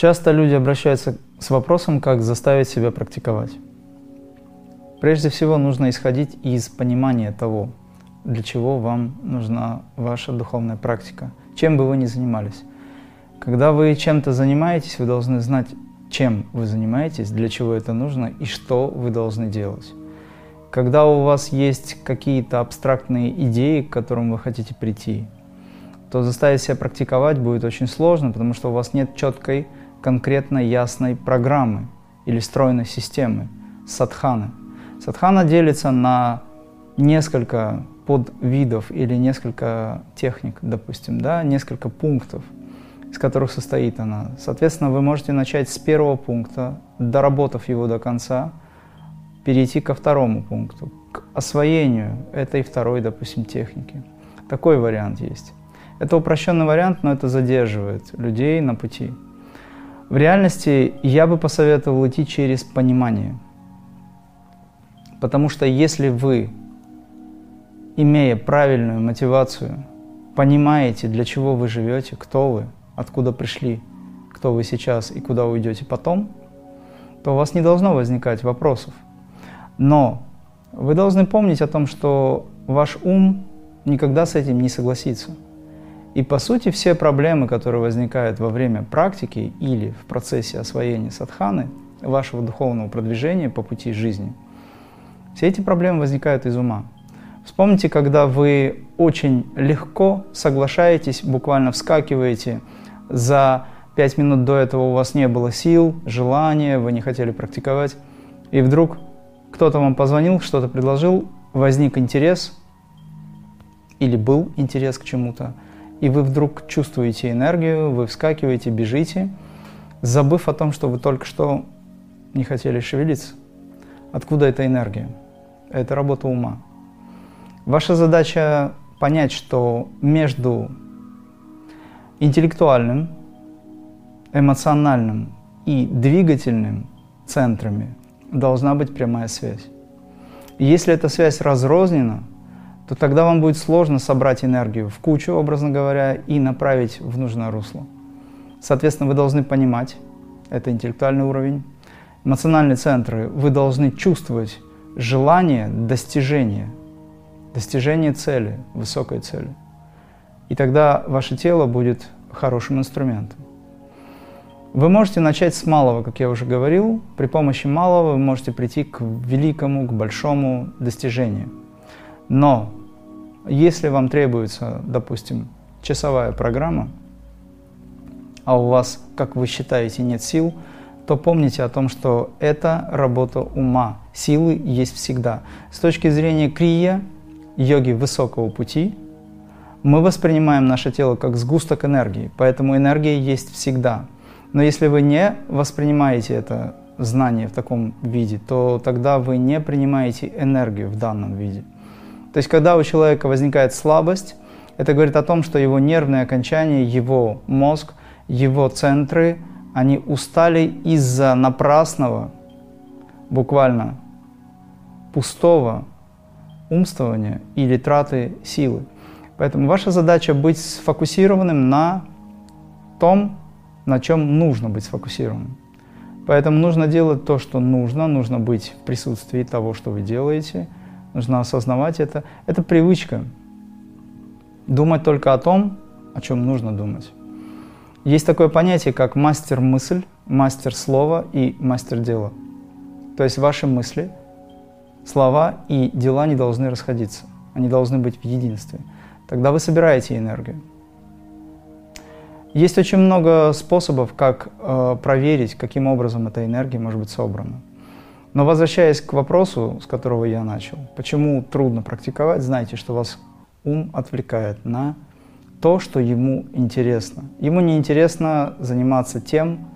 Часто люди обращаются с вопросом, как заставить себя практиковать. Прежде всего нужно исходить из понимания того, для чего вам нужна ваша духовная практика, чем бы вы ни занимались. Когда вы чем-то занимаетесь, вы должны знать, чем вы занимаетесь, для чего это нужно и что вы должны делать. Когда у вас есть какие-то абстрактные идеи, к которым вы хотите прийти, то заставить себя практиковать будет очень сложно, потому что у вас нет четкой, конкретно ясной программы или стройной системы садханы. Садхана делится на несколько подвидов или несколько техник, допустим, да, несколько пунктов, из которых состоит она. Соответственно, вы можете начать с первого пункта, доработав его до конца, перейти ко второму пункту, к освоению этой второй, допустим, техники. Такой вариант есть. Это упрощенный вариант, но это задерживает людей на пути. В реальности я бы посоветовал идти через понимание. Потому что если вы, имея правильную мотивацию, понимаете, для чего вы живете, кто вы, откуда пришли, кто вы сейчас и куда уйдете потом, то у вас не должно возникать вопросов. Но вы должны помнить о том, что ваш ум никогда с этим не согласится. И по сути все проблемы, которые возникают во время практики или в процессе освоения садханы, вашего духовного продвижения по пути жизни, все эти проблемы возникают из ума. Вспомните, когда вы очень легко соглашаетесь, буквально вскакиваете, за пять минут до этого у вас не было сил, желания, вы не хотели практиковать, и вдруг кто-то вам позвонил, что-то предложил, возник интерес или был интерес к чему-то – и вы вдруг чувствуете энергию, вы вскакиваете, бежите, забыв о том, что вы только что не хотели шевелиться. Откуда эта энергия? Это работа ума. Ваша задача понять, что между интеллектуальным, эмоциональным и двигательным центрами должна быть прямая связь. Если эта связь разрознена, то тогда вам будет сложно собрать энергию в кучу, образно говоря, и направить в нужное русло. Соответственно, вы должны понимать, это интеллектуальный уровень, эмоциональные центры, вы должны чувствовать желание достижения, достижения цели, высокой цели. И тогда ваше тело будет хорошим инструментом. Вы можете начать с малого, как я уже говорил. При помощи малого вы можете прийти к великому, к большому достижению. Но если вам требуется, допустим, часовая программа, а у вас, как вы считаете, нет сил, то помните о том, что это работа ума. Силы есть всегда. С точки зрения крия, йоги высокого пути, мы воспринимаем наше тело как сгусток энергии, поэтому энергия есть всегда. Но если вы не воспринимаете это знание в таком виде, то тогда вы не принимаете энергию в данном виде. То есть, когда у человека возникает слабость, это говорит о том, что его нервные окончания, его мозг, его центры, они устали из-за напрасного, буквально пустого умствования или траты силы. Поэтому ваша задача быть сфокусированным на том, на чем нужно быть сфокусированным. Поэтому нужно делать то, что нужно, нужно быть в присутствии того, что вы делаете – нужно осознавать это. Это привычка. Думать только о том, о чем нужно думать. Есть такое понятие, как мастер мысль, мастер слова и мастер дела. То есть ваши мысли, слова и дела не должны расходиться. Они должны быть в единстве. Тогда вы собираете энергию. Есть очень много способов, как э, проверить, каким образом эта энергия может быть собрана. Но возвращаясь к вопросу, с которого я начал, почему трудно практиковать, знайте, что вас ум отвлекает на то, что ему интересно. Ему не интересно заниматься тем,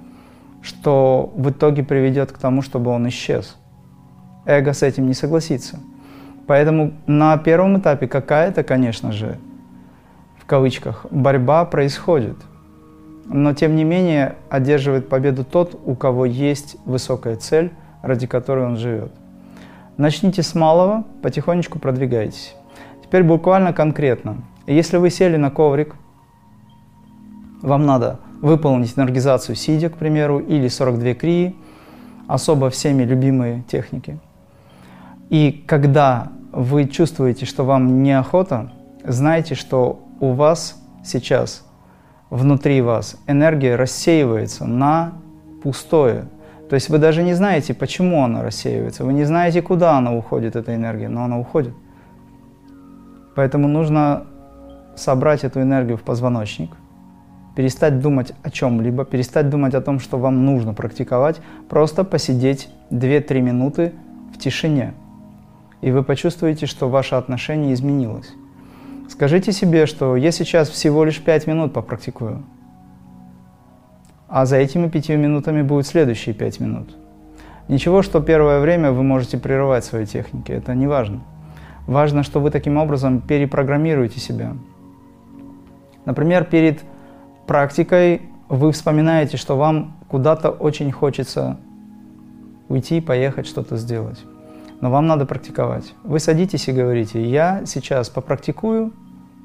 что в итоге приведет к тому, чтобы он исчез. Эго с этим не согласится. Поэтому на первом этапе какая-то, конечно же, в кавычках, борьба происходит. Но тем не менее одерживает победу тот, у кого есть высокая цель, ради которой он живет. Начните с малого, потихонечку продвигайтесь. Теперь буквально конкретно. Если вы сели на коврик, Вам надо выполнить энергизацию сидя, к примеру, или 42 крии, особо всеми любимые техники. И когда вы чувствуете, что вам неохота, знайте, что у вас сейчас, внутри вас, энергия рассеивается на пустое. То есть вы даже не знаете, почему она рассеивается, вы не знаете, куда она уходит, эта энергия, но она уходит. Поэтому нужно собрать эту энергию в позвоночник, перестать думать о чем-либо, перестать думать о том, что вам нужно практиковать, просто посидеть 2-3 минуты в тишине. И вы почувствуете, что ваше отношение изменилось. Скажите себе, что я сейчас всего лишь 5 минут попрактикую, а за этими 5 минутами будут следующие 5 минут. Ничего, что первое время вы можете прерывать свои техники, это не важно. Важно, что вы таким образом перепрограммируете себя. Например, перед практикой вы вспоминаете, что вам куда-то очень хочется уйти, поехать, что-то сделать. Но вам надо практиковать. Вы садитесь и говорите, я сейчас попрактикую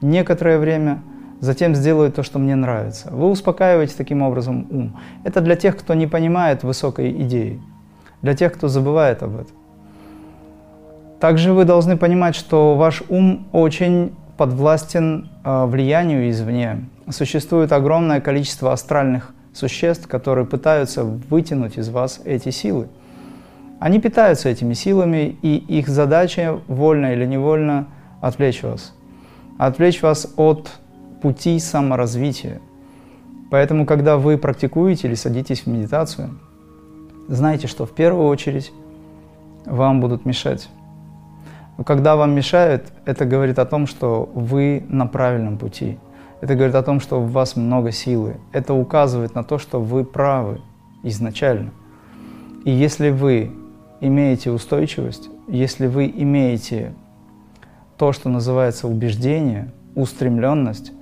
некоторое время, затем сделаю то, что мне нравится. Вы успокаиваете таким образом ум. Это для тех, кто не понимает высокой идеи, для тех, кто забывает об этом. Также вы должны понимать, что ваш ум очень подвластен э, влиянию извне. Существует огромное количество астральных существ, которые пытаются вытянуть из вас эти силы. Они питаются этими силами, и их задача, вольно или невольно, отвлечь вас. Отвлечь вас от пути саморазвития. Поэтому, когда вы практикуете или садитесь в медитацию, знайте, что в первую очередь вам будут мешать. Но когда вам мешают, это говорит о том, что вы на правильном пути. Это говорит о том, что у вас много силы. Это указывает на то, что вы правы изначально. И если вы имеете устойчивость, если вы имеете то, что называется убеждение, устремленность,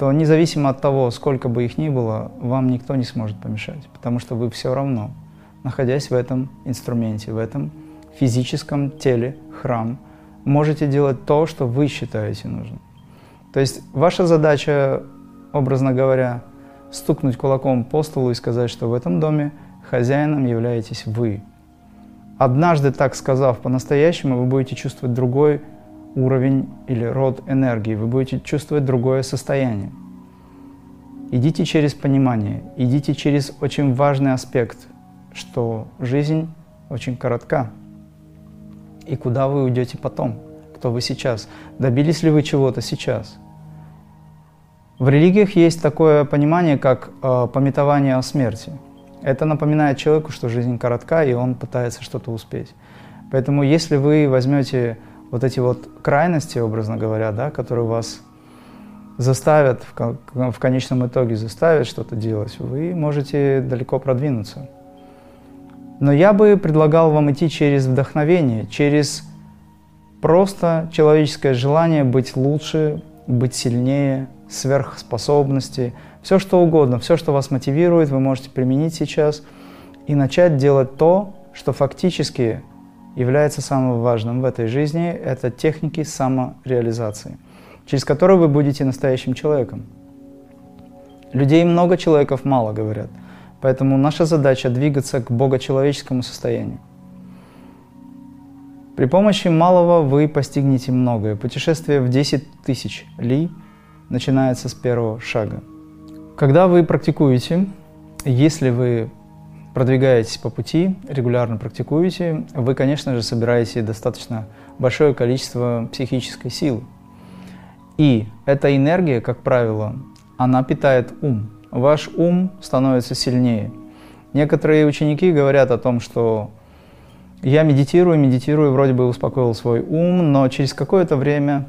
то независимо от того, сколько бы их ни было, вам никто не сможет помешать, потому что вы все равно, находясь в этом инструменте, в этом физическом теле, храм – можете делать то, что вы считаете нужным. То есть ваша задача, образно говоря, стукнуть кулаком по столу и сказать, что в этом доме хозяином являетесь вы. Однажды так сказав по-настоящему, вы будете чувствовать другой уровень или род энергии, вы будете чувствовать другое состояние. Идите через понимание, идите через очень важный аспект, что жизнь очень коротка и куда вы уйдете потом, кто вы сейчас, добились ли вы чего-то сейчас. В религиях есть такое понимание, как э, пометование о смерти. Это напоминает человеку, что жизнь коротка, и он пытается что-то успеть. Поэтому если вы возьмете вот эти вот крайности, образно говоря, да, которые вас заставят, в, конечном итоге заставят что-то делать, вы можете далеко продвинуться. Но я бы предлагал вам идти через вдохновение, через просто человеческое желание быть лучше, быть сильнее, сверхспособности, все что угодно, все, что вас мотивирует, вы можете применить сейчас и начать делать то, что фактически является самым важным в этой жизни, это техники самореализации, через которые вы будете настоящим человеком. Людей много, человеков мало, говорят. Поэтому наша задача двигаться к богочеловеческому состоянию. При помощи малого вы постигнете многое. Путешествие в 10 тысяч ли начинается с первого шага. Когда вы практикуете, если вы продвигаетесь по пути, регулярно практикуете, вы, конечно же, собираете достаточно большое количество психической силы. И эта энергия, как правило, она питает ум ваш ум становится сильнее. Некоторые ученики говорят о том, что я медитирую, медитирую, вроде бы успокоил свой ум, но через какое-то время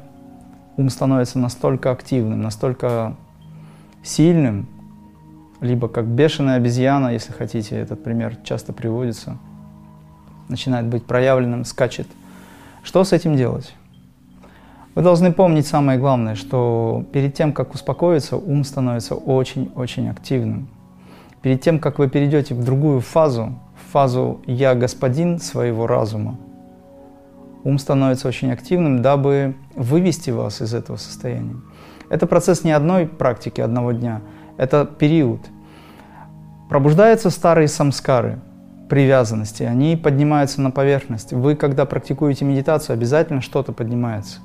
ум становится настолько активным, настолько сильным, либо как бешеная обезьяна, если хотите, этот пример часто приводится, начинает быть проявленным, скачет. Что с этим делать? Вы должны помнить самое главное, что перед тем, как успокоиться, ум становится очень-очень активным. Перед тем, как вы перейдете в другую фазу, в фазу «я господин своего разума», ум становится очень активным, дабы вывести вас из этого состояния. Это процесс не одной практики, одного дня. Это период. Пробуждаются старые самскары, привязанности, они поднимаются на поверхность. Вы, когда практикуете медитацию, обязательно что-то поднимается.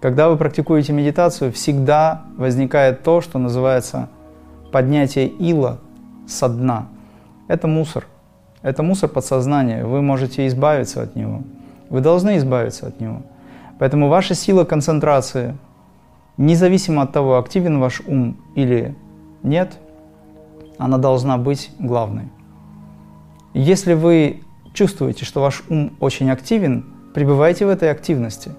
Когда вы практикуете медитацию, всегда возникает то, что называется поднятие ила со дна. Это мусор. Это мусор подсознания. Вы можете избавиться от него. Вы должны избавиться от него. Поэтому ваша сила концентрации, независимо от того, активен ваш ум или нет, она должна быть главной. Если вы чувствуете, что ваш ум очень активен, пребывайте в этой активности.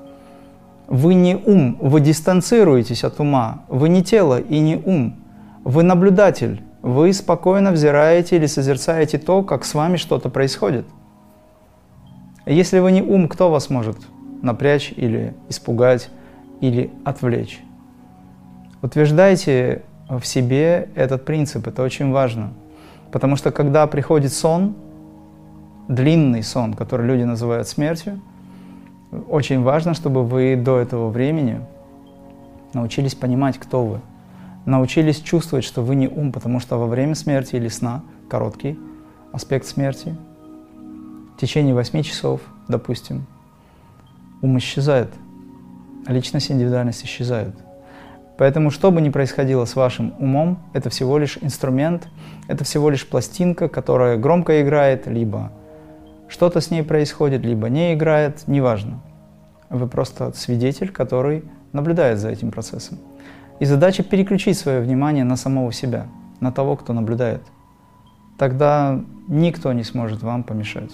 Вы не ум, вы дистанцируетесь от ума. Вы не тело и не ум. Вы наблюдатель. Вы спокойно взираете или созерцаете то, как с вами что-то происходит. Если вы не ум, кто вас может напрячь или испугать или отвлечь? Утверждайте в себе этот принцип, это очень важно. Потому что когда приходит сон, длинный сон, который люди называют смертью, очень важно, чтобы вы до этого времени научились понимать, кто вы. Научились чувствовать, что вы не ум, потому что во время смерти или сна, короткий аспект смерти, в течение 8 часов, допустим, ум исчезает, личность, индивидуальность исчезают. Поэтому, что бы ни происходило с вашим умом, это всего лишь инструмент, это всего лишь пластинка, которая громко играет, либо что-то с ней происходит, либо не играет, неважно. Вы просто свидетель, который наблюдает за этим процессом. И задача переключить свое внимание на самого себя, на того, кто наблюдает. Тогда никто не сможет вам помешать.